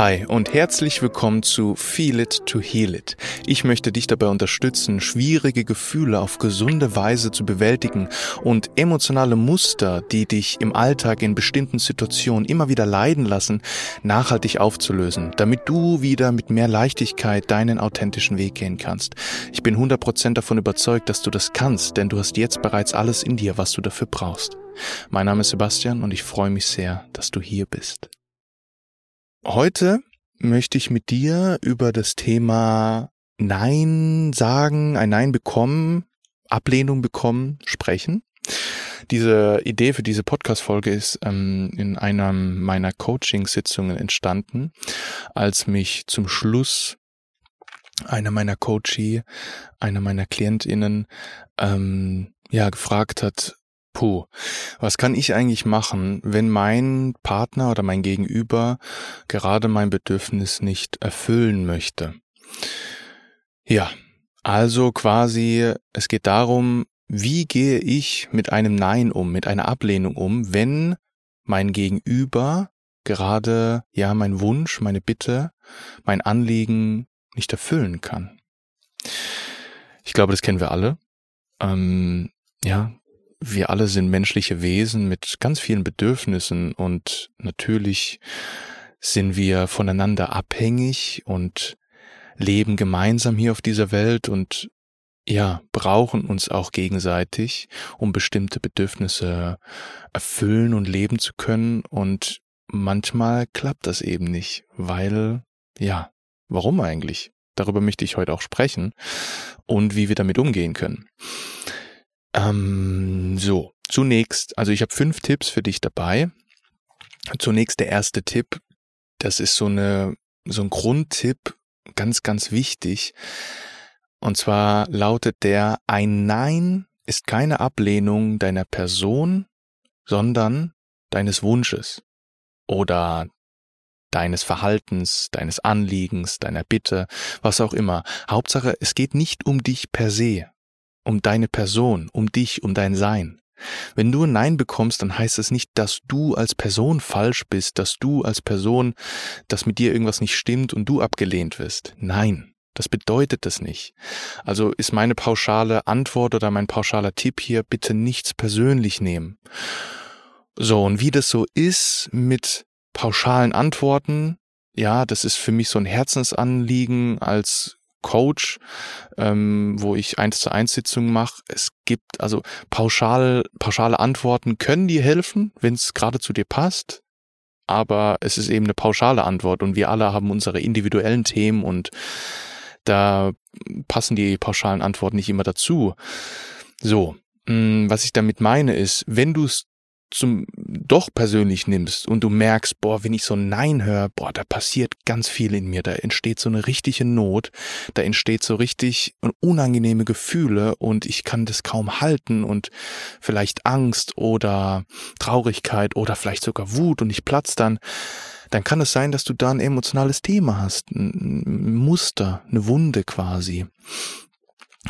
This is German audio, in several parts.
Hi und herzlich willkommen zu Feel It to Heal It. Ich möchte dich dabei unterstützen, schwierige Gefühle auf gesunde Weise zu bewältigen und emotionale Muster, die dich im Alltag in bestimmten Situationen immer wieder leiden lassen, nachhaltig aufzulösen, damit du wieder mit mehr Leichtigkeit deinen authentischen Weg gehen kannst. Ich bin 100% davon überzeugt, dass du das kannst, denn du hast jetzt bereits alles in dir, was du dafür brauchst. Mein Name ist Sebastian und ich freue mich sehr, dass du hier bist. Heute möchte ich mit dir über das Thema Nein sagen, ein Nein bekommen, Ablehnung bekommen sprechen. Diese Idee für diese Podcast-Folge ist ähm, in einer meiner Coaching-Sitzungen entstanden, als mich zum Schluss einer meiner Coachie, einer meiner KlientInnen, ähm, ja, gefragt hat, puh, was kann ich eigentlich machen, wenn mein Partner oder mein Gegenüber gerade mein Bedürfnis nicht erfüllen möchte? Ja, also quasi, es geht darum, wie gehe ich mit einem Nein um, mit einer Ablehnung um, wenn mein Gegenüber gerade, ja, mein Wunsch, meine Bitte, mein Anliegen nicht erfüllen kann. Ich glaube, das kennen wir alle. Ähm, ja, wir alle sind menschliche Wesen mit ganz vielen Bedürfnissen und natürlich sind wir voneinander abhängig und leben gemeinsam hier auf dieser Welt und ja, brauchen uns auch gegenseitig, um bestimmte Bedürfnisse erfüllen und leben zu können und manchmal klappt das eben nicht, weil ja, warum eigentlich? Darüber möchte ich heute auch sprechen und wie wir damit umgehen können. Ähm, so, zunächst, also ich habe fünf Tipps für dich dabei. Zunächst der erste Tipp, das ist so eine so ein Grundtipp, ganz ganz wichtig. Und zwar lautet der ein Nein ist keine Ablehnung deiner Person, sondern deines Wunsches oder deines Verhaltens, deines Anliegens, deiner Bitte, was auch immer. Hauptsache, es geht nicht um dich per se um deine Person, um dich, um dein Sein. Wenn du ein Nein bekommst, dann heißt es nicht, dass du als Person falsch bist, dass du als Person, dass mit dir irgendwas nicht stimmt und du abgelehnt wirst. Nein, das bedeutet das nicht. Also ist meine pauschale Antwort oder mein pauschaler Tipp hier, bitte nichts persönlich nehmen. So, und wie das so ist mit pauschalen Antworten, ja, das ist für mich so ein Herzensanliegen als Coach, ähm, wo ich eins zu eins Sitzungen mache. Es gibt also pauschal, pauschale Antworten können dir helfen, wenn es gerade zu dir passt. Aber es ist eben eine pauschale Antwort und wir alle haben unsere individuellen Themen und da passen die pauschalen Antworten nicht immer dazu. So, mm, was ich damit meine ist, wenn du es zum doch persönlich nimmst und du merkst, boah, wenn ich so Nein höre, boah, da passiert ganz viel in mir, da entsteht so eine richtige Not, da entsteht so richtig unangenehme Gefühle und ich kann das kaum halten und vielleicht Angst oder Traurigkeit oder vielleicht sogar Wut und ich platz dann, dann kann es sein, dass du da ein emotionales Thema hast, ein Muster, eine Wunde quasi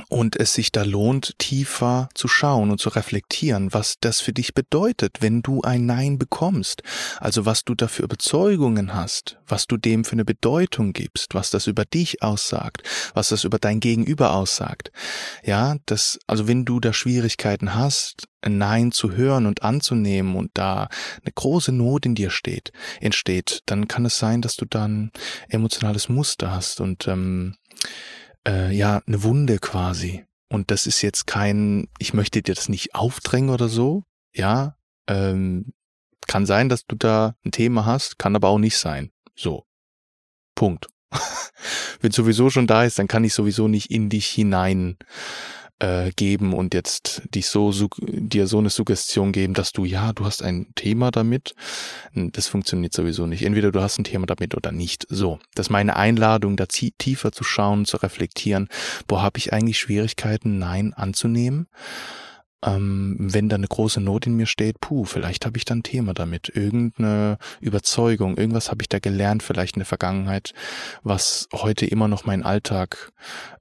und es sich da lohnt, tiefer zu schauen und zu reflektieren, was das für dich bedeutet, wenn du ein Nein bekommst. Also was du da für Überzeugungen hast, was du dem für eine Bedeutung gibst, was das über dich aussagt, was das über dein Gegenüber aussagt. Ja, das, also wenn du da Schwierigkeiten hast, ein Nein zu hören und anzunehmen und da eine große Not in dir steht, entsteht, dann kann es sein, dass du dann emotionales Muster hast und ähm, äh, ja eine Wunde quasi. Und das ist jetzt kein, ich möchte dir das nicht aufdrängen oder so. Ja, ähm, kann sein, dass du da ein Thema hast, kann aber auch nicht sein. So. Punkt. Wenn sowieso schon da ist, dann kann ich sowieso nicht in dich hinein äh, geben und jetzt dich so dir so eine Suggestion geben, dass du ja, du hast ein Thema damit. Das funktioniert sowieso nicht. Entweder du hast ein Thema damit oder nicht. So, das ist meine Einladung, da tiefer zu schauen, zu reflektieren. Wo habe ich eigentlich Schwierigkeiten, Nein anzunehmen? Ähm, wenn da eine große Not in mir steht, puh, vielleicht habe ich da ein Thema damit, irgendeine Überzeugung, irgendwas habe ich da gelernt, vielleicht in der Vergangenheit, was heute immer noch meinen Alltag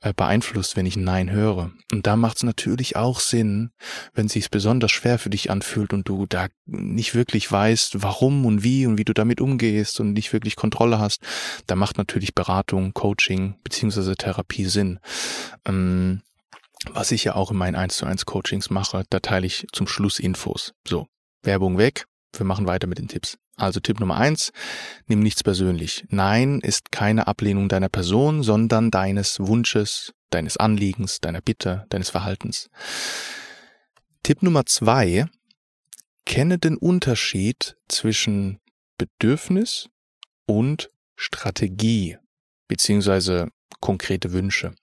äh, beeinflusst, wenn ich ein Nein höre. Und da macht es natürlich auch Sinn, wenn sich besonders schwer für dich anfühlt und du da nicht wirklich weißt, warum und wie und wie du damit umgehst und nicht wirklich Kontrolle hast, da macht natürlich Beratung, Coaching beziehungsweise Therapie Sinn. Ähm, was ich ja auch in meinen 1 zu 1 Coachings mache, da teile ich zum Schluss Infos. So, Werbung weg, wir machen weiter mit den Tipps. Also Tipp Nummer eins, nimm nichts persönlich. Nein ist keine Ablehnung deiner Person, sondern deines Wunsches, deines Anliegens, deiner Bitte, deines Verhaltens. Tipp Nummer zwei, kenne den Unterschied zwischen Bedürfnis und Strategie beziehungsweise konkrete Wünsche.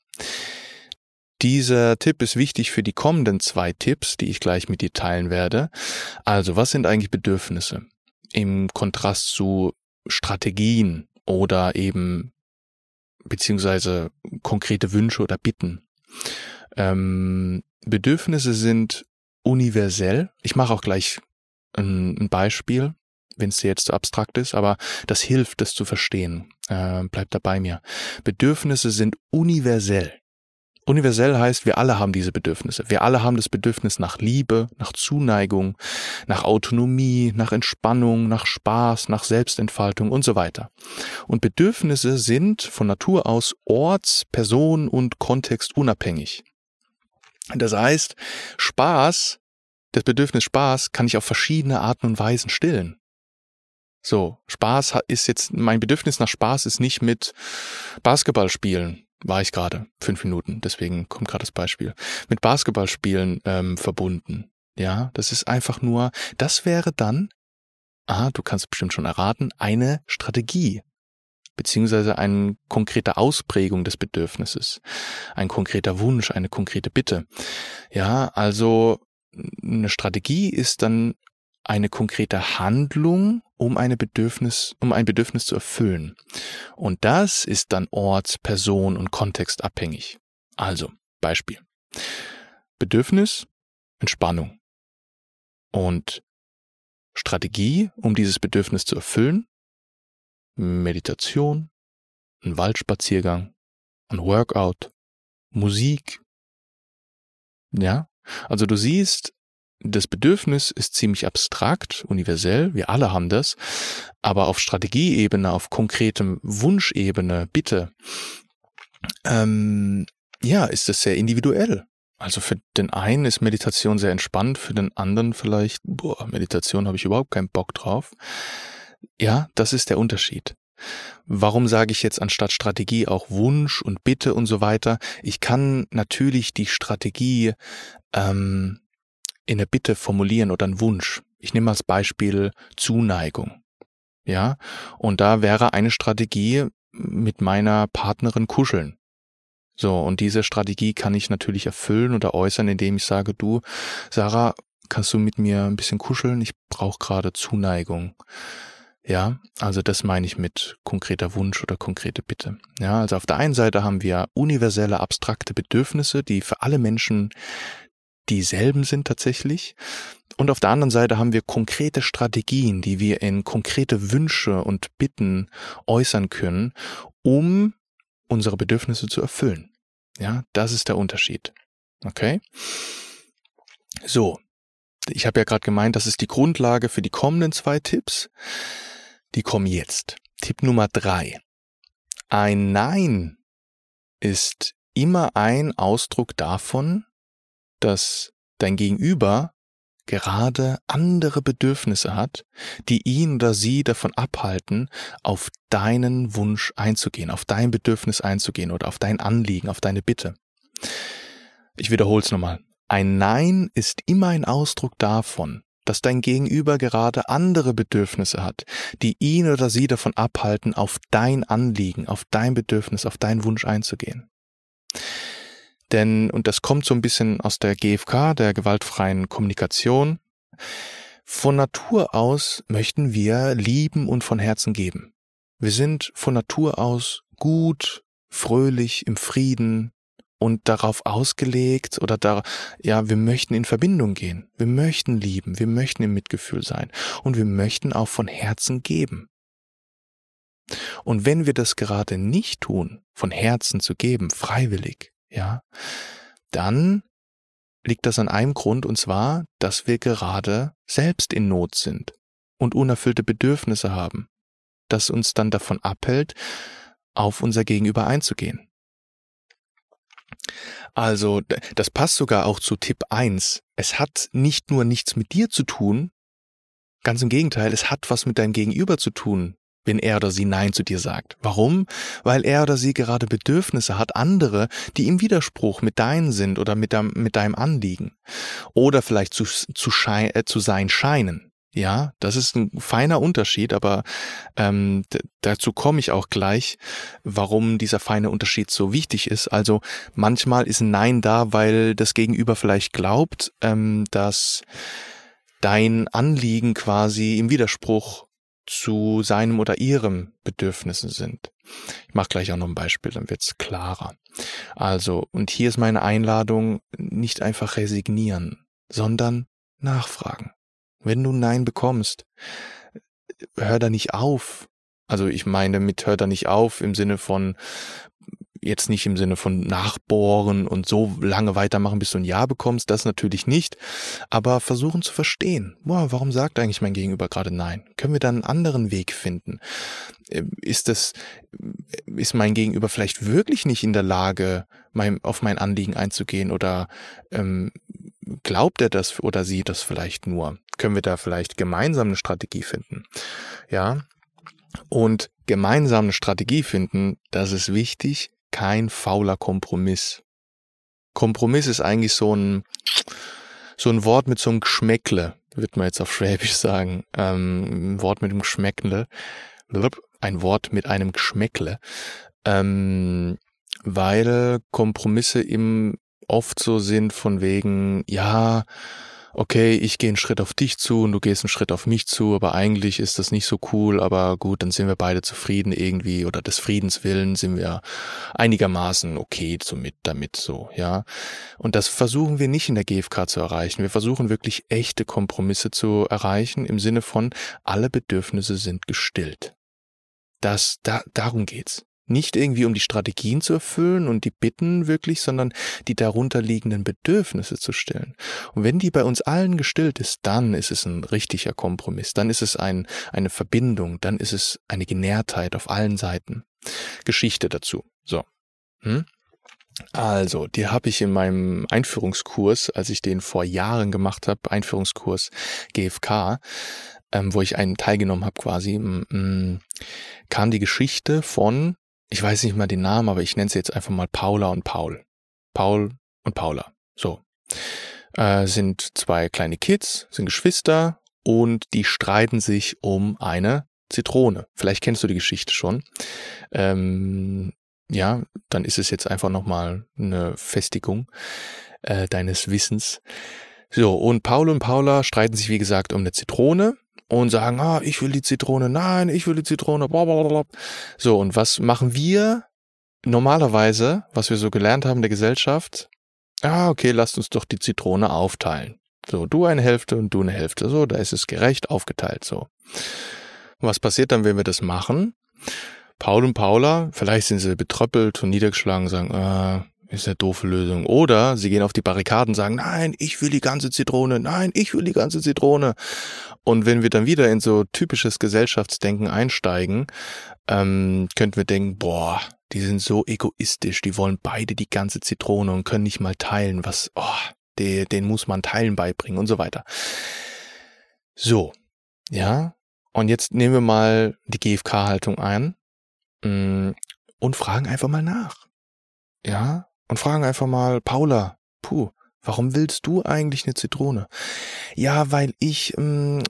Dieser Tipp ist wichtig für die kommenden zwei Tipps, die ich gleich mit dir teilen werde. Also, was sind eigentlich Bedürfnisse? Im Kontrast zu Strategien oder eben beziehungsweise konkrete Wünsche oder Bitten. Ähm, Bedürfnisse sind universell. Ich mache auch gleich ein, ein Beispiel, wenn es dir jetzt zu abstrakt ist, aber das hilft, das zu verstehen. Äh, bleib da bei mir. Bedürfnisse sind universell. Universell heißt, wir alle haben diese Bedürfnisse. Wir alle haben das Bedürfnis nach Liebe, nach Zuneigung, nach Autonomie, nach Entspannung, nach Spaß, nach Selbstentfaltung und so weiter. Und Bedürfnisse sind von Natur aus orts-, person- und kontextunabhängig. Das heißt, Spaß, das Bedürfnis Spaß kann ich auf verschiedene Arten und Weisen stillen. So, Spaß ist jetzt, mein Bedürfnis nach Spaß ist nicht mit Basketball spielen war ich gerade fünf Minuten, deswegen kommt gerade das Beispiel, mit Basketballspielen ähm, verbunden. Ja, das ist einfach nur, das wäre dann, ah, du kannst bestimmt schon erraten, eine Strategie, beziehungsweise eine konkrete Ausprägung des Bedürfnisses, ein konkreter Wunsch, eine konkrete Bitte. Ja, also eine Strategie ist dann eine konkrete Handlung, um eine Bedürfnis, um ein Bedürfnis zu erfüllen. Und das ist dann orts-, person- und kontextabhängig. Also, Beispiel. Bedürfnis, Entspannung. Und Strategie, um dieses Bedürfnis zu erfüllen, Meditation, ein Waldspaziergang, ein Workout, Musik. Ja, also du siehst, das Bedürfnis ist ziemlich abstrakt, universell, wir alle haben das, aber auf Strategieebene, auf konkretem Wunschebene, bitte, ähm, ja, ist es sehr individuell. Also für den einen ist Meditation sehr entspannt, für den anderen vielleicht, boah, Meditation habe ich überhaupt keinen Bock drauf. Ja, das ist der Unterschied. Warum sage ich jetzt anstatt Strategie auch Wunsch und Bitte und so weiter? Ich kann natürlich die Strategie ähm, in der Bitte formulieren oder einen Wunsch. Ich nehme als Beispiel Zuneigung. Ja, und da wäre eine Strategie mit meiner Partnerin kuscheln. So, und diese Strategie kann ich natürlich erfüllen oder äußern, indem ich sage, du, Sarah, kannst du mit mir ein bisschen kuscheln? Ich brauche gerade Zuneigung. Ja, also das meine ich mit konkreter Wunsch oder konkrete Bitte. Ja, also auf der einen Seite haben wir universelle abstrakte Bedürfnisse, die für alle Menschen dieselben sind tatsächlich. Und auf der anderen Seite haben wir konkrete Strategien, die wir in konkrete Wünsche und Bitten äußern können, um unsere Bedürfnisse zu erfüllen. Ja, das ist der Unterschied. Okay? So, ich habe ja gerade gemeint, das ist die Grundlage für die kommenden zwei Tipps. Die kommen jetzt. Tipp Nummer drei. Ein Nein ist immer ein Ausdruck davon, dass dein Gegenüber gerade andere Bedürfnisse hat, die ihn oder sie davon abhalten, auf deinen Wunsch einzugehen, auf dein Bedürfnis einzugehen oder auf dein Anliegen, auf deine Bitte. Ich wiederhole es nochmal. Ein Nein ist immer ein Ausdruck davon, dass dein Gegenüber gerade andere Bedürfnisse hat, die ihn oder sie davon abhalten, auf dein Anliegen, auf dein Bedürfnis, auf deinen Wunsch einzugehen. Denn, und das kommt so ein bisschen aus der GFK, der gewaltfreien Kommunikation, von Natur aus möchten wir lieben und von Herzen geben. Wir sind von Natur aus gut, fröhlich, im Frieden, und darauf ausgelegt oder da, ja, wir möchten in Verbindung gehen. Wir möchten lieben. Wir möchten im Mitgefühl sein. Und wir möchten auch von Herzen geben. Und wenn wir das gerade nicht tun, von Herzen zu geben, freiwillig, ja, dann liegt das an einem Grund und zwar, dass wir gerade selbst in Not sind und unerfüllte Bedürfnisse haben, das uns dann davon abhält, auf unser Gegenüber einzugehen. Also, das passt sogar auch zu Tipp 1. Es hat nicht nur nichts mit dir zu tun, ganz im Gegenteil, es hat was mit deinem Gegenüber zu tun, wenn er oder sie Nein zu dir sagt. Warum? Weil er oder sie gerade Bedürfnisse hat, andere, die im Widerspruch mit deinen sind oder mit deinem, mit deinem Anliegen. Oder vielleicht zu, zu, schein, äh, zu sein scheinen. Ja, das ist ein feiner Unterschied, aber ähm, dazu komme ich auch gleich, warum dieser feine Unterschied so wichtig ist. Also manchmal ist ein Nein da, weil das Gegenüber vielleicht glaubt, ähm, dass dein Anliegen quasi im Widerspruch zu seinem oder ihrem Bedürfnissen sind. Ich mache gleich auch noch ein Beispiel, dann wird's klarer. Also, und hier ist meine Einladung, nicht einfach resignieren, sondern nachfragen. Wenn du Nein bekommst, hör da nicht auf. Also ich meine mit hör da nicht auf im Sinne von, jetzt nicht im Sinne von nachbohren und so lange weitermachen, bis du ein Ja bekommst, das natürlich nicht, aber versuchen zu verstehen, boah, warum sagt eigentlich mein Gegenüber gerade Nein? Können wir da einen anderen Weg finden? Ähm, ist das, ist mein Gegenüber vielleicht wirklich nicht in der Lage, mein, auf mein Anliegen einzugehen oder ähm, glaubt er das oder sie das vielleicht nur? Können wir da vielleicht gemeinsam eine Strategie finden? Ja. Und gemeinsam eine Strategie finden, das ist wichtig, kein fauler Kompromiss. Kompromiss ist eigentlich so ein, so ein Wort mit so einem Geschmäckle, wird man jetzt auf Schwäbisch sagen. Ähm, ein Wort mit einem Geschmäckle. Ein Wort mit einem Geschmäckle. Ähm, weil Kompromisse im oft so sind von wegen, ja, okay, ich gehe einen Schritt auf dich zu und du gehst einen Schritt auf mich zu, aber eigentlich ist das nicht so cool, aber gut, dann sind wir beide zufrieden irgendwie oder des Friedens willen sind wir einigermaßen okay somit, damit so, ja. Und das versuchen wir nicht in der GfK zu erreichen. Wir versuchen wirklich echte Kompromisse zu erreichen im Sinne von alle Bedürfnisse sind gestillt. Das, da, darum geht's. Nicht irgendwie um die Strategien zu erfüllen und die Bitten wirklich, sondern die darunterliegenden Bedürfnisse zu stillen. Und wenn die bei uns allen gestillt ist, dann ist es ein richtiger Kompromiss, dann ist es ein, eine Verbindung, dann ist es eine Genährtheit auf allen Seiten. Geschichte dazu. So. Hm? Also, die habe ich in meinem Einführungskurs, als ich den vor Jahren gemacht habe, Einführungskurs GFK, ähm, wo ich einen teilgenommen habe quasi, kam die Geschichte von ich weiß nicht mal den Namen, aber ich nenne sie jetzt einfach mal Paula und Paul. Paul und Paula. So. Äh, sind zwei kleine Kids, sind Geschwister und die streiten sich um eine Zitrone. Vielleicht kennst du die Geschichte schon. Ähm, ja, dann ist es jetzt einfach nochmal eine Festigung äh, deines Wissens. So, und Paul und Paula streiten sich, wie gesagt, um eine Zitrone und sagen, ah, ich will die Zitrone, nein, ich will die Zitrone, blablabla. So, und was machen wir normalerweise, was wir so gelernt haben der Gesellschaft? Ah, okay, lasst uns doch die Zitrone aufteilen. So, du eine Hälfte und du eine Hälfte. So, da ist es gerecht aufgeteilt. So. was passiert dann, wenn wir das machen? Paul und Paula, vielleicht sind sie betröppelt und niedergeschlagen, sagen, ah, ist eine doofe Lösung. Oder sie gehen auf die Barrikaden und sagen, nein, ich will die ganze Zitrone, nein, ich will die ganze Zitrone. Und wenn wir dann wieder in so typisches Gesellschaftsdenken einsteigen, ähm, könnten wir denken, boah, die sind so egoistisch, die wollen beide die ganze Zitrone und können nicht mal teilen, was, oh, den, den muss man Teilen beibringen und so weiter. So, ja. Und jetzt nehmen wir mal die GFK-Haltung ein mm, und fragen einfach mal nach. Ja, und fragen einfach mal, Paula, puh, warum willst du eigentlich eine Zitrone? Ja, weil ich, ähm,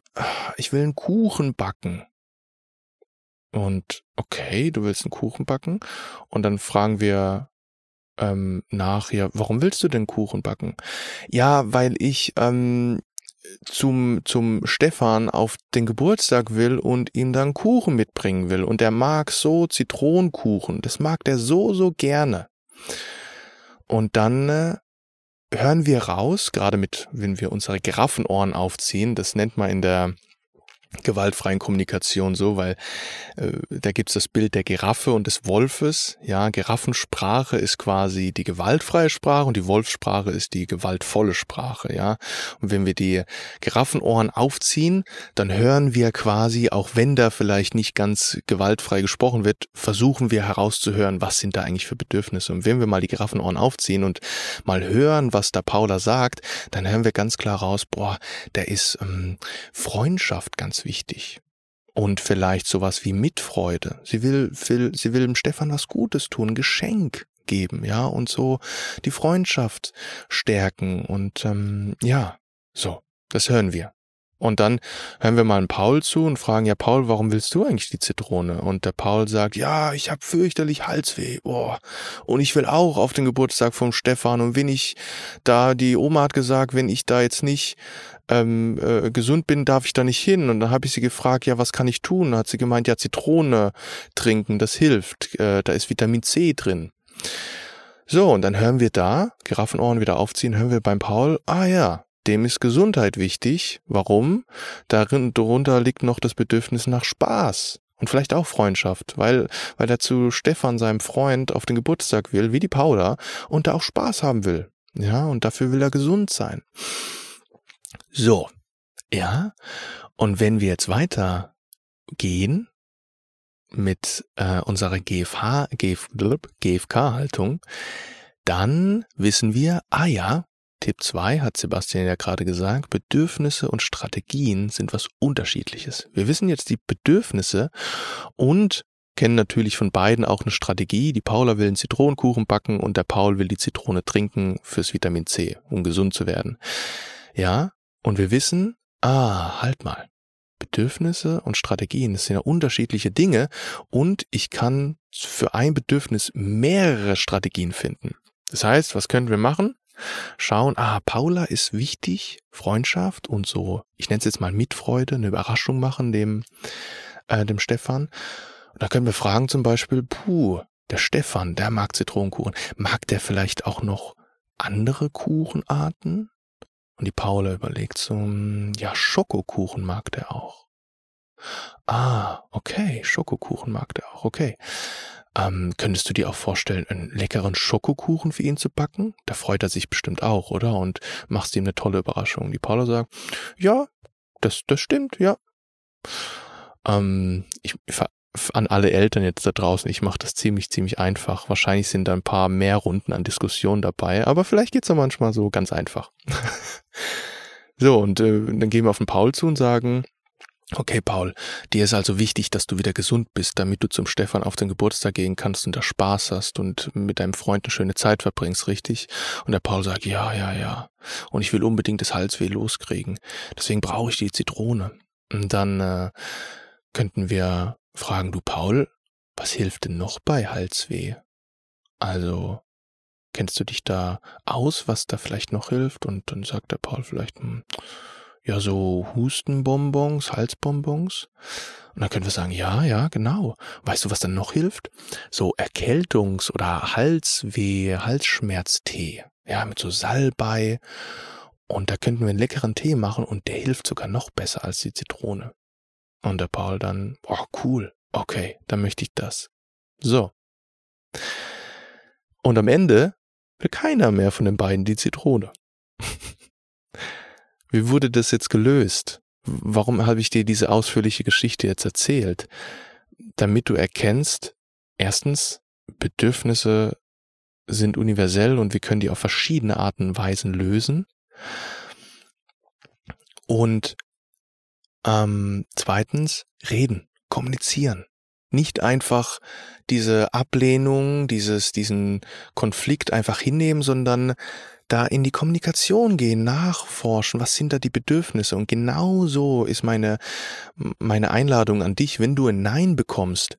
ich will einen Kuchen backen. Und okay, du willst einen Kuchen backen. Und dann fragen wir ähm, nach, ja, warum willst du denn Kuchen backen? Ja, weil ich ähm, zum, zum Stefan auf den Geburtstag will und ihm dann Kuchen mitbringen will. Und der mag so Zitronenkuchen. Das mag der so, so gerne. Und dann äh, hören wir raus, gerade mit, wenn wir unsere Giraffenohren aufziehen, das nennt man in der gewaltfreien Kommunikation so, weil äh, da gibt's das Bild der Giraffe und des Wolfes. Ja, Giraffensprache ist quasi die gewaltfreie Sprache und die Wolfssprache ist die gewaltvolle Sprache. Ja, und wenn wir die Giraffenohren aufziehen, dann hören wir quasi, auch wenn da vielleicht nicht ganz gewaltfrei gesprochen wird, versuchen wir herauszuhören, was sind da eigentlich für Bedürfnisse. Und wenn wir mal die Giraffenohren aufziehen und mal hören, was da Paula sagt, dann hören wir ganz klar raus, boah, da ist ähm, Freundschaft ganz wichtig. Und vielleicht sowas wie Mitfreude. Sie will, will, sie will dem Stefan was Gutes tun, Geschenk geben, ja, und so die Freundschaft stärken. Und ähm, ja, so, das hören wir. Und dann hören wir mal einen Paul zu und fragen, ja Paul, warum willst du eigentlich die Zitrone? Und der Paul sagt, ja, ich habe fürchterlich Halsweh. Boah. Und ich will auch auf den Geburtstag vom Stefan. Und wenn ich da, die Oma hat gesagt, wenn ich da jetzt nicht ähm, äh, gesund bin, darf ich da nicht hin. Und dann habe ich sie gefragt, ja, was kann ich tun? Da hat sie gemeint, ja, Zitrone trinken, das hilft. Äh, da ist Vitamin C drin. So, und dann hören wir da, Giraffenohren wieder aufziehen, hören wir beim Paul, ah ja, dem ist Gesundheit wichtig. Warum? Darin, darunter liegt noch das Bedürfnis nach Spaß. Und vielleicht auch Freundschaft, weil, weil er zu Stefan, seinem Freund, auf den Geburtstag will, wie die Paula, und da auch Spaß haben will. Ja, und dafür will er gesund sein. So, ja, und wenn wir jetzt weiter gehen mit äh, unserer GFH, GF, GFK-Haltung, dann wissen wir, ah ja, Tipp 2 hat Sebastian ja gerade gesagt, Bedürfnisse und Strategien sind was unterschiedliches. Wir wissen jetzt die Bedürfnisse und kennen natürlich von beiden auch eine Strategie. Die Paula will einen Zitronenkuchen backen und der Paul will die Zitrone trinken fürs Vitamin C, um gesund zu werden. Ja, und wir wissen, ah, halt mal. Bedürfnisse und Strategien, das sind ja unterschiedliche Dinge und ich kann für ein Bedürfnis mehrere Strategien finden. Das heißt, was können wir machen? Schauen, ah, Paula ist wichtig, Freundschaft und so, ich nenne es jetzt mal Mitfreude, eine Überraschung machen dem, äh, dem Stefan. Und da können wir fragen zum Beispiel, puh, der Stefan, der mag Zitronenkuchen. Mag der vielleicht auch noch andere Kuchenarten? Und die Paula überlegt so, hm, ja, Schokokuchen mag der auch. Ah, okay, Schokokuchen mag der auch, okay. Ähm, könntest du dir auch vorstellen, einen leckeren Schokokuchen für ihn zu backen? Da freut er sich bestimmt auch, oder? Und machst ihm eine tolle Überraschung. Die Paula sagt, ja, das, das stimmt, ja. Ähm, ich, an alle Eltern jetzt da draußen, ich mache das ziemlich, ziemlich einfach. Wahrscheinlich sind da ein paar mehr Runden an Diskussionen dabei, aber vielleicht geht's auch manchmal so ganz einfach. so, und äh, dann gehen wir auf den Paul zu und sagen, okay Paul, dir ist also wichtig, dass du wieder gesund bist, damit du zum Stefan auf den Geburtstag gehen kannst und da Spaß hast und mit deinem Freund eine schöne Zeit verbringst, richtig? Und der Paul sagt, ja, ja, ja. Und ich will unbedingt das Halsweh loskriegen. Deswegen brauche ich die Zitrone. Und dann äh, könnten wir fragen, du Paul, was hilft denn noch bei Halsweh? Also, kennst du dich da aus, was da vielleicht noch hilft? Und dann sagt der Paul vielleicht, hm, ja, so Hustenbonbons, Halsbonbons. Und dann können wir sagen, ja, ja, genau. Weißt du, was dann noch hilft? So Erkältungs- oder Halsweh, Halsschmerztee. Ja, mit so Salbei. Und da könnten wir einen leckeren Tee machen und der hilft sogar noch besser als die Zitrone. Und der Paul dann, oh cool, okay, dann möchte ich das. So. Und am Ende will keiner mehr von den beiden die Zitrone. Wie wurde das jetzt gelöst? Warum habe ich dir diese ausführliche Geschichte jetzt erzählt? Damit du erkennst, erstens, Bedürfnisse sind universell und wir können die auf verschiedene Arten und Weisen lösen. Und ähm, zweitens, reden, kommunizieren. Nicht einfach diese Ablehnung, dieses, diesen Konflikt einfach hinnehmen, sondern da in die Kommunikation gehen, nachforschen, was sind da die Bedürfnisse. Und genau so ist meine, meine Einladung an dich, wenn du ein Nein bekommst,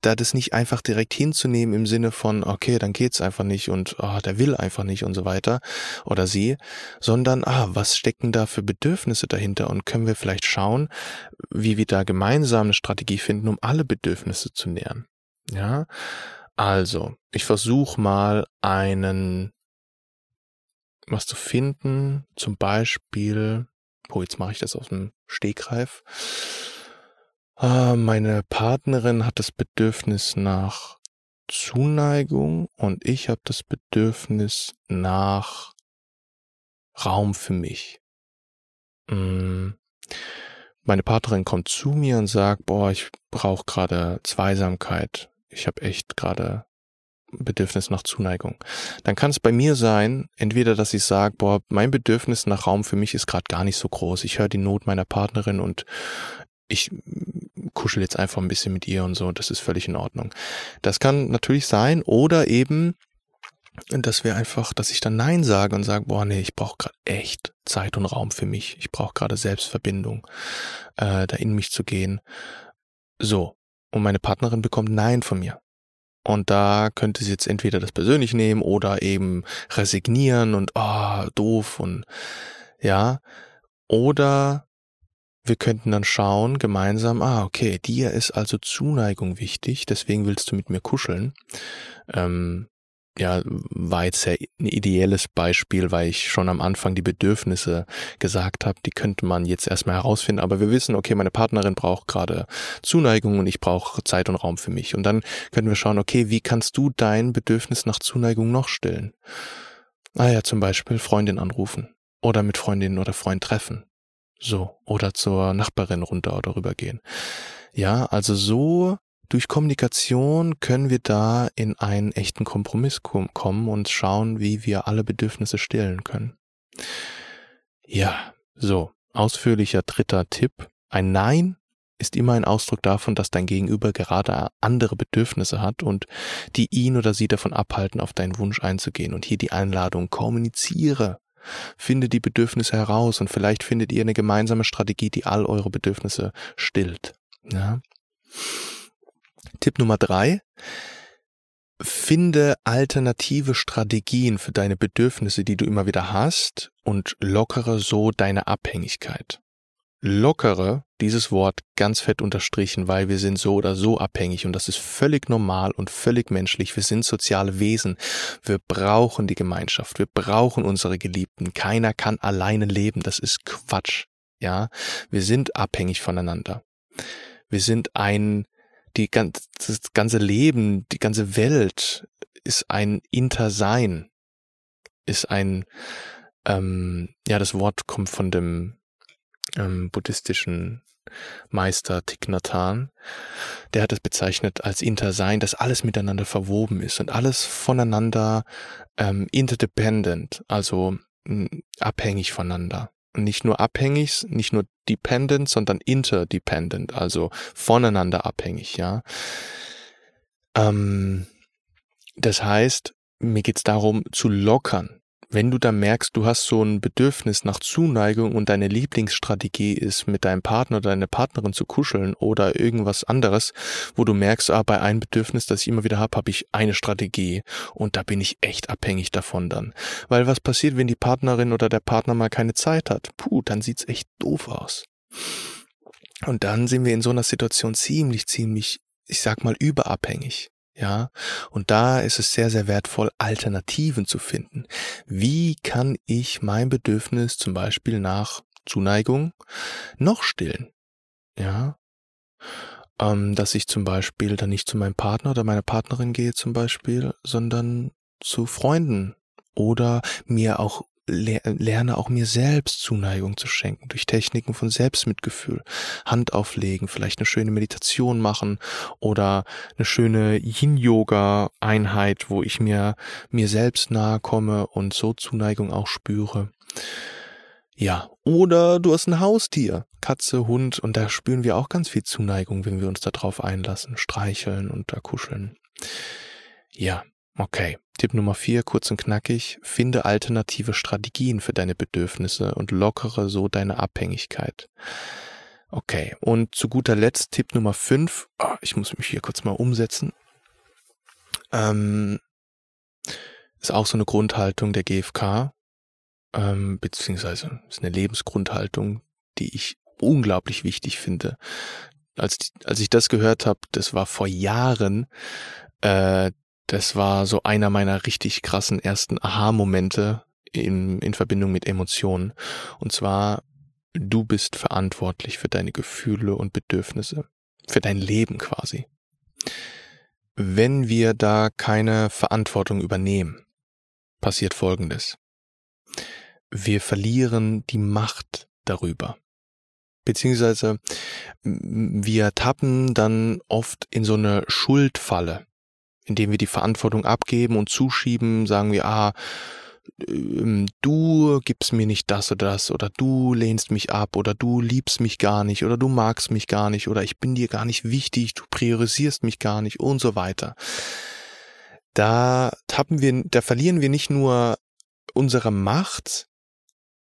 da das nicht einfach direkt hinzunehmen im Sinne von, okay, dann geht's einfach nicht und oh, der will einfach nicht und so weiter oder sie, sondern, ah, was stecken da für Bedürfnisse dahinter und können wir vielleicht schauen, wie wir da gemeinsam eine Strategie finden, um alle Bedürfnisse zu nähern. Ja, also, ich versuche mal einen was zu finden. Zum Beispiel, oh, jetzt mache ich das aus dem Stegreif. Ah, meine Partnerin hat das Bedürfnis nach Zuneigung und ich habe das Bedürfnis nach Raum für mich. Mm. Meine Partnerin kommt zu mir und sagt, boah, ich brauche gerade Zweisamkeit. Ich habe echt gerade Bedürfnis nach Zuneigung. Dann kann es bei mir sein, entweder, dass ich sage, boah, mein Bedürfnis nach Raum für mich ist gerade gar nicht so groß. Ich höre die Not meiner Partnerin und ich kuschel jetzt einfach ein bisschen mit ihr und so, das ist völlig in Ordnung. Das kann natürlich sein oder eben, dass wir einfach, dass ich dann Nein sage und sage, boah, nee, ich brauche gerade echt Zeit und Raum für mich. Ich brauche gerade Selbstverbindung, äh, da in mich zu gehen. So. Und meine Partnerin bekommt Nein von mir. Und da könnte sie jetzt entweder das persönlich nehmen oder eben resignieren und ah, oh, doof und ja. Oder wir könnten dann schauen gemeinsam, ah, okay, dir ist also Zuneigung wichtig, deswegen willst du mit mir kuscheln. Ähm, ja, war jetzt sehr ein ideelles Beispiel, weil ich schon am Anfang die Bedürfnisse gesagt habe, die könnte man jetzt erstmal herausfinden, aber wir wissen, okay, meine Partnerin braucht gerade Zuneigung und ich brauche Zeit und Raum für mich. Und dann können wir schauen, okay, wie kannst du dein Bedürfnis nach Zuneigung noch stillen? Ah ja, zum Beispiel Freundin anrufen oder mit Freundin oder Freund treffen. So, oder zur Nachbarin runter oder rübergehen. Ja, also so durch Kommunikation können wir da in einen echten Kompromiss kommen und schauen, wie wir alle Bedürfnisse stillen können. Ja, so, ausführlicher dritter Tipp. Ein Nein ist immer ein Ausdruck davon, dass dein Gegenüber gerade andere Bedürfnisse hat und die ihn oder sie davon abhalten, auf deinen Wunsch einzugehen. Und hier die Einladung, kommuniziere. Finde die Bedürfnisse heraus und vielleicht findet ihr eine gemeinsame Strategie, die all eure Bedürfnisse stillt. Ja? Tipp Nummer drei. Finde alternative Strategien für deine Bedürfnisse, die du immer wieder hast und lockere so deine Abhängigkeit. Lockere, dieses Wort ganz fett unterstrichen, weil wir sind so oder so abhängig und das ist völlig normal und völlig menschlich. Wir sind soziale Wesen. Wir brauchen die Gemeinschaft. Wir brauchen unsere Geliebten. Keiner kann alleine leben. Das ist Quatsch. Ja, wir sind abhängig voneinander. Wir sind ein die ganze, das ganze Leben, die ganze Welt ist ein Intersein, ist ein, ähm, ja, das Wort kommt von dem ähm, buddhistischen Meister Thich Nhat Hanh. Der hat es bezeichnet als Intersein, dass alles miteinander verwoben ist und alles voneinander ähm, interdependent, also mh, abhängig voneinander nicht nur abhängig, nicht nur dependent, sondern interdependent, also voneinander abhängig, ja. Ähm, das heißt, mir geht's darum zu lockern, wenn du da merkst, du hast so ein Bedürfnis nach Zuneigung und deine Lieblingsstrategie ist, mit deinem Partner oder deiner Partnerin zu kuscheln oder irgendwas anderes, wo du merkst, ah, bei einem Bedürfnis, das ich immer wieder habe, habe ich eine Strategie und da bin ich echt abhängig davon dann. Weil was passiert, wenn die Partnerin oder der Partner mal keine Zeit hat? Puh, dann sieht's echt doof aus. Und dann sind wir in so einer Situation ziemlich, ziemlich, ich sag mal, überabhängig. Ja, und da ist es sehr, sehr wertvoll, Alternativen zu finden. Wie kann ich mein Bedürfnis zum Beispiel nach Zuneigung noch stillen? Ja, ähm, dass ich zum Beispiel dann nicht zu meinem Partner oder meiner Partnerin gehe zum Beispiel, sondern zu Freunden oder mir auch lerne auch mir selbst Zuneigung zu schenken durch Techniken von Selbstmitgefühl. Hand auflegen, vielleicht eine schöne Meditation machen oder eine schöne Yin-Yoga-Einheit, wo ich mir, mir selbst nahe komme und so Zuneigung auch spüre. Ja, oder du hast ein Haustier, Katze, Hund, und da spüren wir auch ganz viel Zuneigung, wenn wir uns darauf einlassen, streicheln und da kuscheln. Ja, Okay. Tipp Nummer vier, kurz und knackig. Finde alternative Strategien für deine Bedürfnisse und lockere so deine Abhängigkeit. Okay. Und zu guter Letzt Tipp Nummer fünf. Oh, ich muss mich hier kurz mal umsetzen. Ähm, ist auch so eine Grundhaltung der GfK, ähm, beziehungsweise ist eine Lebensgrundhaltung, die ich unglaublich wichtig finde. Als, als ich das gehört habe, das war vor Jahren, äh, das war so einer meiner richtig krassen ersten Aha-Momente in, in Verbindung mit Emotionen. Und zwar, du bist verantwortlich für deine Gefühle und Bedürfnisse, für dein Leben quasi. Wenn wir da keine Verantwortung übernehmen, passiert Folgendes. Wir verlieren die Macht darüber. Beziehungsweise wir tappen dann oft in so eine Schuldfalle, indem wir die Verantwortung abgeben und zuschieben, sagen wir, ah, ähm, du gibst mir nicht das oder das oder du lehnst mich ab oder du liebst mich gar nicht oder du magst mich gar nicht oder ich bin dir gar nicht wichtig, du priorisierst mich gar nicht und so weiter. Da tappen wir, da verlieren wir nicht nur unsere Macht,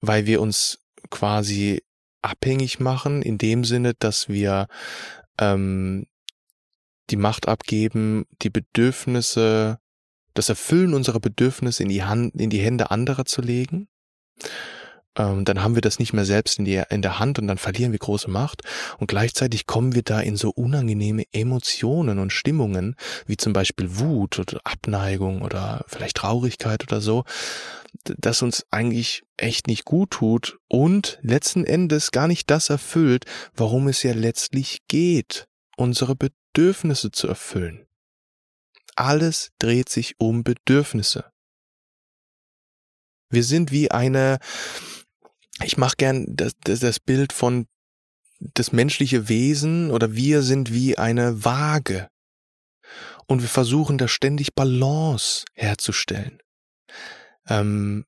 weil wir uns quasi abhängig machen, in dem Sinne, dass wir ähm, die Macht abgeben, die Bedürfnisse das Erfüllen unserer Bedürfnisse in die Hand, in die Hände anderer zu legen. Ähm, dann haben wir das nicht mehr selbst in, die, in der Hand und dann verlieren wir große Macht. Und gleichzeitig kommen wir da in so unangenehme Emotionen und Stimmungen, wie zum Beispiel Wut oder Abneigung oder vielleicht Traurigkeit oder so, das uns eigentlich echt nicht gut tut und letzten Endes gar nicht das erfüllt, warum es ja letztlich geht, unsere Bedürfnisse zu erfüllen. Alles dreht sich um Bedürfnisse. Wir sind wie eine, ich mache gern das, das, das Bild von das menschliche Wesen oder wir sind wie eine Waage. Und wir versuchen da ständig Balance herzustellen. Ähm,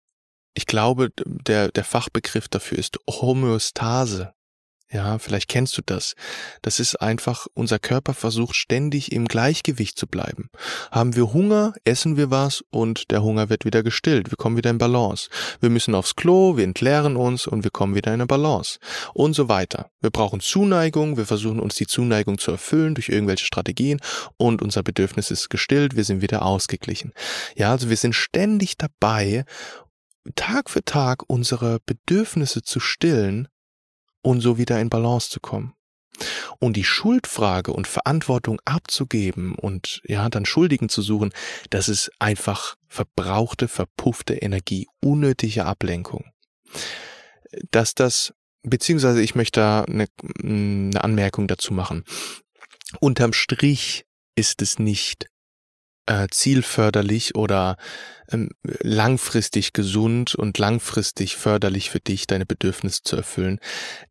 ich glaube, der, der Fachbegriff dafür ist Homöostase. Ja, vielleicht kennst du das. Das ist einfach, unser Körper versucht ständig im Gleichgewicht zu bleiben. Haben wir Hunger, essen wir was und der Hunger wird wieder gestillt. Wir kommen wieder in Balance. Wir müssen aufs Klo, wir entleeren uns und wir kommen wieder in eine Balance. Und so weiter. Wir brauchen Zuneigung, wir versuchen uns die Zuneigung zu erfüllen durch irgendwelche Strategien und unser Bedürfnis ist gestillt, wir sind wieder ausgeglichen. Ja, also wir sind ständig dabei, Tag für Tag unsere Bedürfnisse zu stillen und so wieder in Balance zu kommen. Und die Schuldfrage und Verantwortung abzugeben und ja, dann Schuldigen zu suchen, das ist einfach verbrauchte, verpuffte Energie, unnötige Ablenkung. Dass das, beziehungsweise ich möchte da eine, eine Anmerkung dazu machen. Unterm Strich ist es nicht äh, zielförderlich oder ähm, langfristig gesund und langfristig förderlich für dich, deine Bedürfnisse zu erfüllen.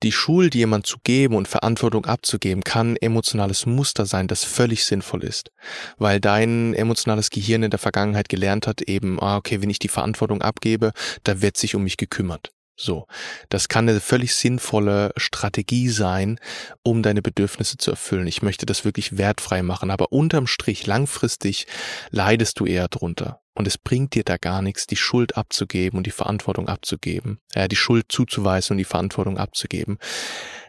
Die Schuld jemand zu geben und Verantwortung abzugeben, kann emotionales Muster sein, das völlig sinnvoll ist, weil dein emotionales Gehirn in der Vergangenheit gelernt hat, eben, ah, okay, wenn ich die Verantwortung abgebe, da wird sich um mich gekümmert. So, das kann eine völlig sinnvolle Strategie sein, um deine Bedürfnisse zu erfüllen. Ich möchte das wirklich wertfrei machen, aber unterm Strich langfristig leidest du eher drunter. Und es bringt dir da gar nichts, die Schuld abzugeben und die Verantwortung abzugeben, äh, die Schuld zuzuweisen und die Verantwortung abzugeben.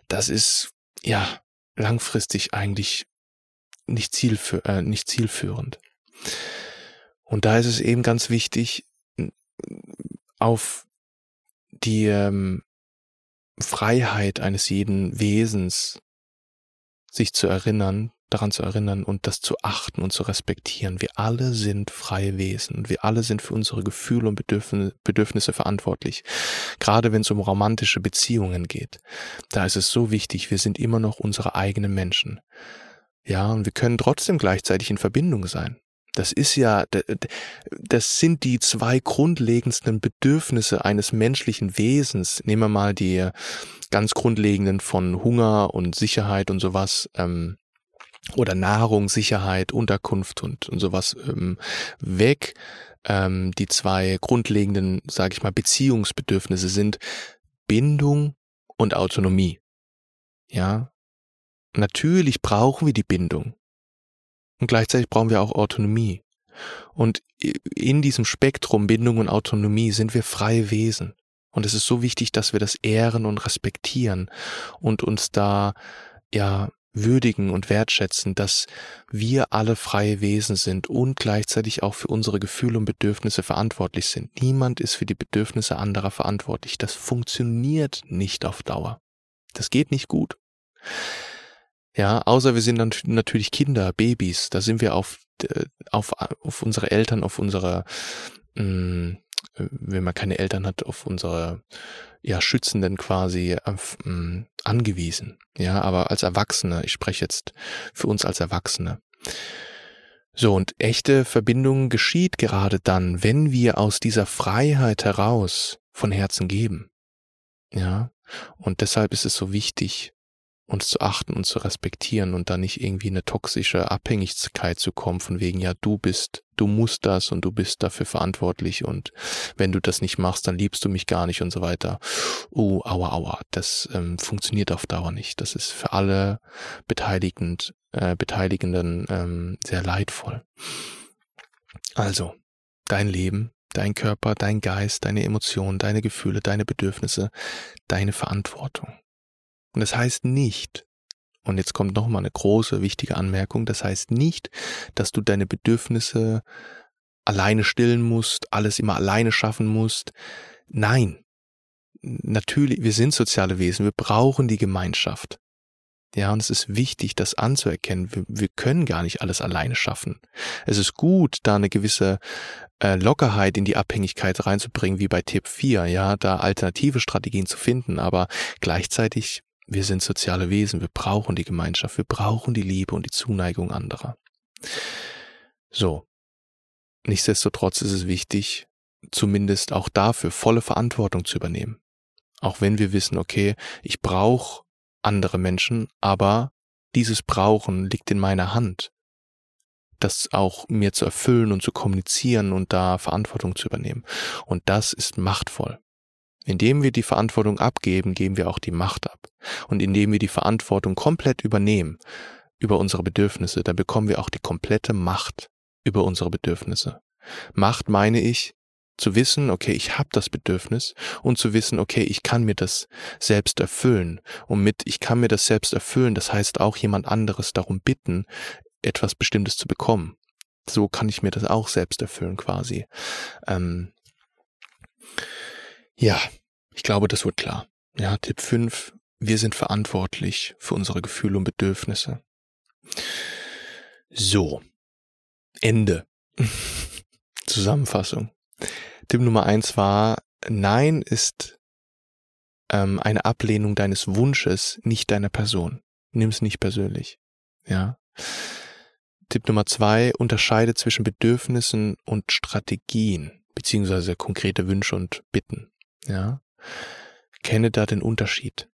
Das ist ja langfristig eigentlich nicht, zielfü äh, nicht zielführend. Und da ist es eben ganz wichtig, auf die ähm, Freiheit eines jeden Wesens sich zu erinnern, daran zu erinnern und das zu achten und zu respektieren. Wir alle sind freie Wesen und wir alle sind für unsere Gefühle und Bedürfnisse verantwortlich. Gerade wenn es um romantische Beziehungen geht, da ist es so wichtig, wir sind immer noch unsere eigenen Menschen. Ja, und wir können trotzdem gleichzeitig in Verbindung sein. Das ist ja, das sind die zwei grundlegendsten Bedürfnisse eines menschlichen Wesens. Nehmen wir mal die ganz grundlegenden von Hunger und Sicherheit und sowas, ähm, oder Nahrung, Sicherheit, Unterkunft und, und sowas ähm, weg. Ähm, die zwei grundlegenden, sage ich mal, Beziehungsbedürfnisse sind Bindung und Autonomie. Ja, natürlich brauchen wir die Bindung. Und gleichzeitig brauchen wir auch Autonomie. Und in diesem Spektrum Bindung und Autonomie sind wir freie Wesen. Und es ist so wichtig, dass wir das ehren und respektieren und uns da, ja, würdigen und wertschätzen, dass wir alle freie Wesen sind und gleichzeitig auch für unsere Gefühle und Bedürfnisse verantwortlich sind. Niemand ist für die Bedürfnisse anderer verantwortlich. Das funktioniert nicht auf Dauer. Das geht nicht gut. Ja, außer wir sind dann natürlich Kinder, Babys. Da sind wir auf, auf, auf unsere Eltern, auf unsere mh, mm, wenn man keine Eltern hat, auf unsere ja, Schützenden quasi äh, angewiesen. Ja, aber als Erwachsene, ich spreche jetzt für uns als Erwachsene. So, und echte Verbindung geschieht gerade dann, wenn wir aus dieser Freiheit heraus von Herzen geben. Ja, und deshalb ist es so wichtig, uns zu achten und zu respektieren und da nicht irgendwie eine toxische Abhängigkeit zu kommen, von wegen, ja, du bist, du musst das und du bist dafür verantwortlich und wenn du das nicht machst, dann liebst du mich gar nicht und so weiter. Oh, aua, aua, das ähm, funktioniert auf Dauer nicht. Das ist für alle Beteiligend, äh, Beteiligenden ähm, sehr leidvoll. Also, dein Leben, dein Körper, dein Geist, deine Emotionen, deine Gefühle, deine Bedürfnisse, deine Verantwortung. Und das heißt nicht, und jetzt kommt nochmal eine große, wichtige Anmerkung, das heißt nicht, dass du deine Bedürfnisse alleine stillen musst, alles immer alleine schaffen musst. Nein. Natürlich, wir sind soziale Wesen, wir brauchen die Gemeinschaft. Ja, und es ist wichtig, das anzuerkennen. Wir, wir, können gar nicht alles alleine schaffen. Es ist gut, da eine gewisse äh, Lockerheit in die Abhängigkeit reinzubringen, wie bei Tipp 4, ja, da alternative Strategien zu finden, aber gleichzeitig wir sind soziale Wesen, wir brauchen die Gemeinschaft, wir brauchen die Liebe und die Zuneigung anderer. So. Nichtsdestotrotz ist es wichtig, zumindest auch dafür volle Verantwortung zu übernehmen. Auch wenn wir wissen, okay, ich brauche andere Menschen, aber dieses Brauchen liegt in meiner Hand. Das auch mir zu erfüllen und zu kommunizieren und da Verantwortung zu übernehmen. Und das ist machtvoll. Indem wir die Verantwortung abgeben, geben wir auch die Macht ab. Und indem wir die Verantwortung komplett übernehmen über unsere Bedürfnisse, dann bekommen wir auch die komplette Macht über unsere Bedürfnisse. Macht meine ich, zu wissen, okay, ich habe das Bedürfnis und zu wissen, okay, ich kann mir das selbst erfüllen. Und mit ich kann mir das selbst erfüllen, das heißt auch jemand anderes darum bitten, etwas Bestimmtes zu bekommen. So kann ich mir das auch selbst erfüllen quasi. Ähm, ja, ich glaube, das wird klar. Ja, Tipp 5. Wir sind verantwortlich für unsere Gefühle und Bedürfnisse. So. Ende. Zusammenfassung. Tipp Nummer eins war, Nein ist ähm, eine Ablehnung deines Wunsches, nicht deiner Person. Nimm es nicht persönlich. Ja. Tipp Nummer zwei, unterscheide zwischen Bedürfnissen und Strategien, beziehungsweise konkrete Wünsche und Bitten. Ja. Kenne da den Unterschied.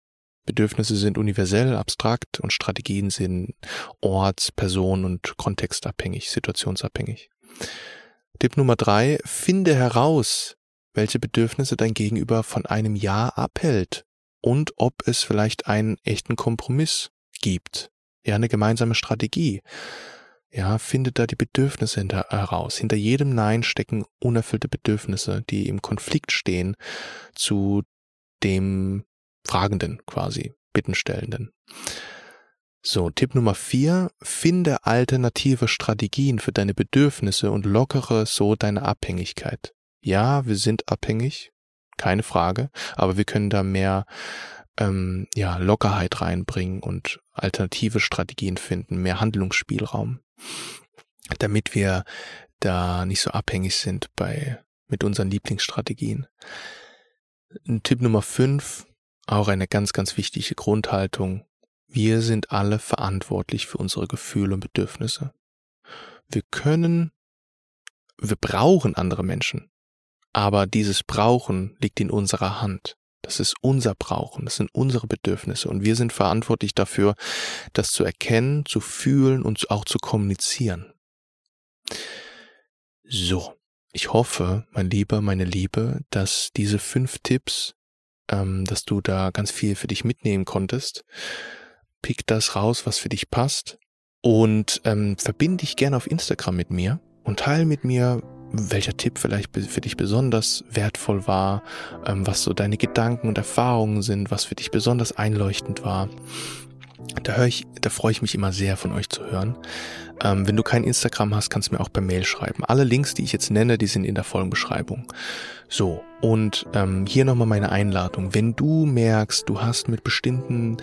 Bedürfnisse sind universell, abstrakt und Strategien sind orts-, person- und kontextabhängig, situationsabhängig. Tipp Nummer drei, finde heraus, welche Bedürfnisse dein Gegenüber von einem Ja abhält und ob es vielleicht einen echten Kompromiss gibt. Ja, eine gemeinsame Strategie. Ja, findet da die Bedürfnisse hinter, heraus. Hinter jedem Nein stecken unerfüllte Bedürfnisse, die im Konflikt stehen zu dem Fragenden quasi, Bittenstellenden. So, Tipp Nummer vier, finde alternative Strategien für deine Bedürfnisse und lockere so deine Abhängigkeit. Ja, wir sind abhängig, keine Frage, aber wir können da mehr ähm, ja, Lockerheit reinbringen und alternative Strategien finden, mehr Handlungsspielraum damit wir da nicht so abhängig sind bei, mit unseren Lieblingsstrategien. Tipp Nummer 5, auch eine ganz, ganz wichtige Grundhaltung. Wir sind alle verantwortlich für unsere Gefühle und Bedürfnisse. Wir können, wir brauchen andere Menschen, aber dieses Brauchen liegt in unserer Hand. Das ist unser Brauchen, das sind unsere Bedürfnisse und wir sind verantwortlich dafür, das zu erkennen, zu fühlen und auch zu kommunizieren. So, ich hoffe, mein Lieber, meine Liebe, dass diese fünf Tipps, ähm, dass du da ganz viel für dich mitnehmen konntest. Pick das raus, was für dich passt und ähm, verbinde dich gerne auf Instagram mit mir und teile mit mir, welcher Tipp vielleicht für dich besonders wertvoll war, ähm, was so deine Gedanken und Erfahrungen sind, was für dich besonders einleuchtend war. Da höre ich, da freue ich mich immer sehr von euch zu hören. Ähm, wenn du kein Instagram hast, kannst du mir auch per Mail schreiben. Alle Links, die ich jetzt nenne, die sind in der Folgenbeschreibung. So, Und ähm, hier nochmal meine Einladung. Wenn du merkst, du hast mit bestimmten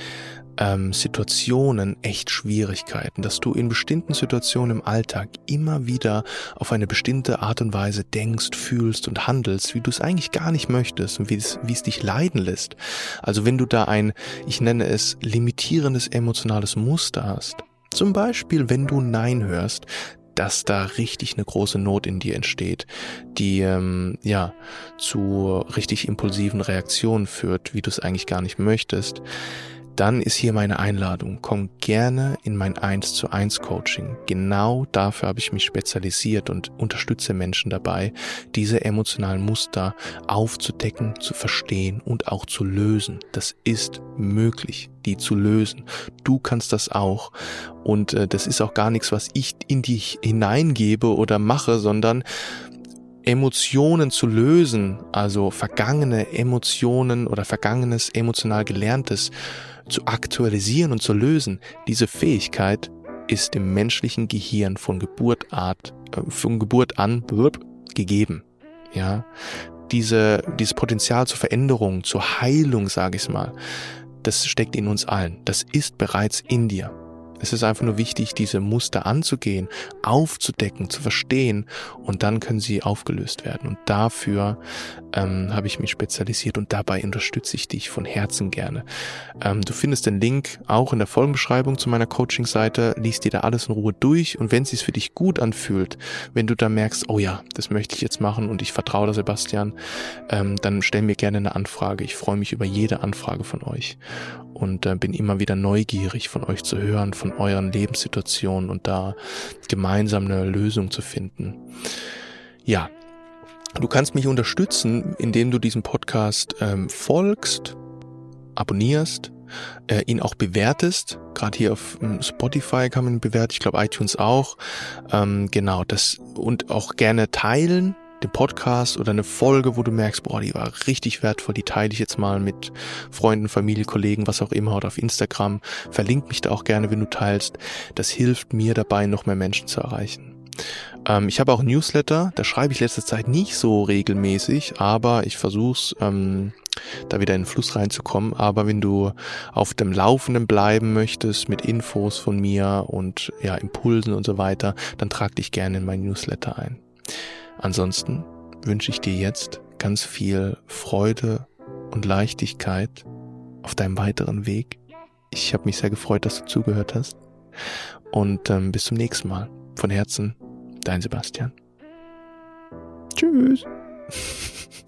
ähm, Situationen echt Schwierigkeiten, dass du in bestimmten Situationen im Alltag immer wieder auf eine bestimmte Art und Weise denkst, fühlst und handelst, wie du es eigentlich gar nicht möchtest und wie es, wie es dich leiden lässt. Also wenn du da ein, ich nenne es, limitierendes emotionales Muster hast, zum Beispiel, wenn du Nein hörst, dass da richtig eine große Not in dir entsteht, die ähm, ja zu richtig impulsiven Reaktionen führt, wie du es eigentlich gar nicht möchtest dann ist hier meine Einladung. Komm gerne in mein 1 zu 1 Coaching. Genau dafür habe ich mich spezialisiert und unterstütze Menschen dabei, diese emotionalen Muster aufzudecken, zu verstehen und auch zu lösen. Das ist möglich, die zu lösen. Du kannst das auch. Und äh, das ist auch gar nichts, was ich in dich hineingebe oder mache, sondern Emotionen zu lösen, also vergangene Emotionen oder vergangenes emotional gelerntes zu aktualisieren und zu lösen, diese Fähigkeit ist dem menschlichen Gehirn von Geburt, Art, äh, von Geburt an gegeben. Ja, diese, dieses Potenzial zur Veränderung, zur Heilung, sage ich mal, das steckt in uns allen. Das ist bereits in dir. Es ist einfach nur wichtig, diese Muster anzugehen, aufzudecken, zu verstehen und dann können sie aufgelöst werden. Und dafür ähm, habe ich mich spezialisiert und dabei unterstütze ich dich von Herzen gerne. Ähm, du findest den Link auch in der Folgenbeschreibung zu meiner Coaching-Seite, liest dir da alles in Ruhe durch und wenn es sich für dich gut anfühlt, wenn du da merkst, oh ja, das möchte ich jetzt machen und ich vertraue da Sebastian, ähm, dann stell mir gerne eine Anfrage. Ich freue mich über jede Anfrage von euch und äh, bin immer wieder neugierig von euch zu hören, von euren Lebenssituationen und da gemeinsam eine Lösung zu finden. Ja, du kannst mich unterstützen, indem du diesem Podcast ähm, folgst, abonnierst, äh, ihn auch bewertest. Gerade hier auf ähm, Spotify kann man ihn bewerten, ich glaube iTunes auch. Ähm, genau, das und auch gerne teilen den Podcast oder eine Folge, wo du merkst, boah, die war richtig wertvoll, die teile ich jetzt mal mit Freunden, Familie, Kollegen, was auch immer oder auf Instagram. Verlink mich da auch gerne, wenn du teilst. Das hilft mir dabei, noch mehr Menschen zu erreichen. Ähm, ich habe auch Newsletter, da schreibe ich letzte Zeit nicht so regelmäßig, aber ich versuche ähm, da wieder in den Fluss reinzukommen. Aber wenn du auf dem Laufenden bleiben möchtest mit Infos von mir und ja, Impulsen und so weiter, dann trag dich gerne in mein Newsletter ein. Ansonsten wünsche ich dir jetzt ganz viel Freude und Leichtigkeit auf deinem weiteren Weg. Ich habe mich sehr gefreut, dass du zugehört hast. Und ähm, bis zum nächsten Mal. Von Herzen, dein Sebastian. Tschüss.